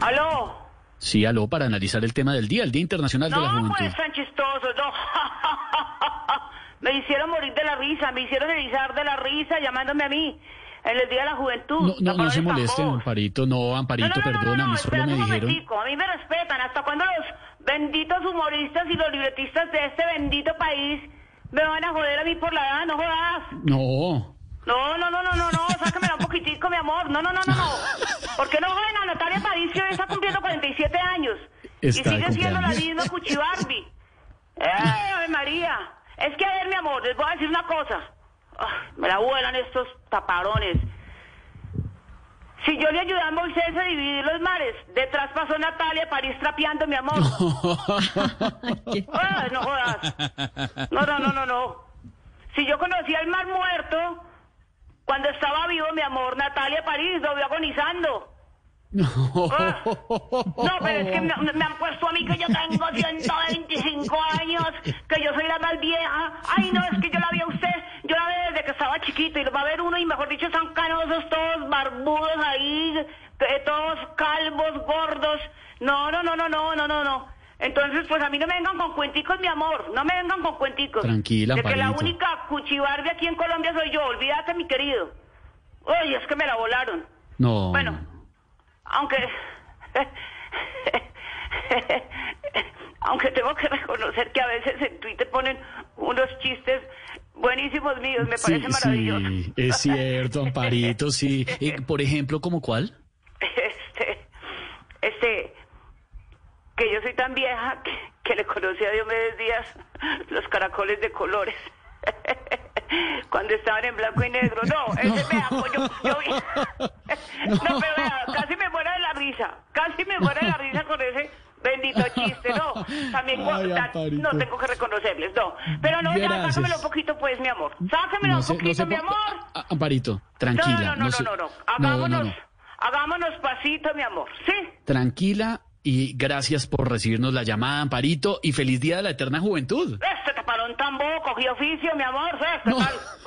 Aló. Sí, aló, para analizar el tema del día, el Día Internacional de la No, Juventud. pues tan chistoso, no. me hicieron morir de la risa, me hicieron erizar de la risa llamándome a mí en el Día de la Juventud. No, no, no se Tapadores moleste, tambor. Amparito, no, Amparito, No, no, no, no, perdóname, no, solo me dijeron... a mí me respetan. ¿Hasta cuándo los benditos humoristas y los libretistas de este bendito país me van a joder a mí por la edad? No jodas. No, No, no, no, no, no, no, sácamela un poquitico, mi amor. No, no, no, no, no. ¿Por qué no joden a Natalia hoy está cumpliendo 47 años? Está y sigue siendo la misma Cuchi Barbie. ¡Eh, Ave María! Es que, a ver, mi amor, les voy a decir una cosa. Ah, me la vuelan estos taparones. Si yo le ayudé a Moisés a dividir los mares, detrás pasó Natalia París trapeando, mi amor. Ah, no jodas. No, no, no, no, no. Si yo conocía el mar muerto, cuando estaba vivo, mi amor, Natalia París lo vio agonizando. No. Ah. No, pero es que me, me han puesto a mí que yo tengo 125 años, que yo soy la más vieja. Ay, no, es que yo la vi a usted, yo la vi desde que estaba chiquito y lo va a ver uno y mejor dicho están canosos, todos barbudos ahí, eh, todos calvos, gordos. No, no, no, no, no, no, no, no. Entonces, pues a mí no me vengan con cuenticos, mi amor, no me vengan con cuenticos. Tranquila, De que la única cuchibarbi aquí en Colombia soy yo, olvídate, mi querido. Oye, es que me la volaron. No. Bueno, aunque... aunque tengo que reconocer que a veces en Twitter ponen unos chistes buenísimos míos, me Sí, parece maravilloso. sí, es cierto, Amparito, sí. Eh, por ejemplo, ¿como cuál? Este, este, que yo soy tan vieja que, que le conocí a Diomedes Díaz los caracoles de colores. Cuando estaban en blanco y negro. No, ese vea, pues yo, yo No, pero vea, casi me muero de la risa. Casi me muero de la risa con ese bendito chiste, no. También Ay, no tengo que reconocerles, no. Pero no, ya, sácamelo un poquito, pues, mi amor. Sácamelo un se- poquito, se mi po- amor. A- Amparito, tranquila. No, no, no, no, no, no. no, Hagámonos, no. hagámonos pasito, mi amor. ¿Sí? Tranquila y gracias por recibirnos la llamada, Amparito, y feliz Día de la Eterna Juventud. Este taparón tan bobo, cogí oficio, mi amor. Este No. tal-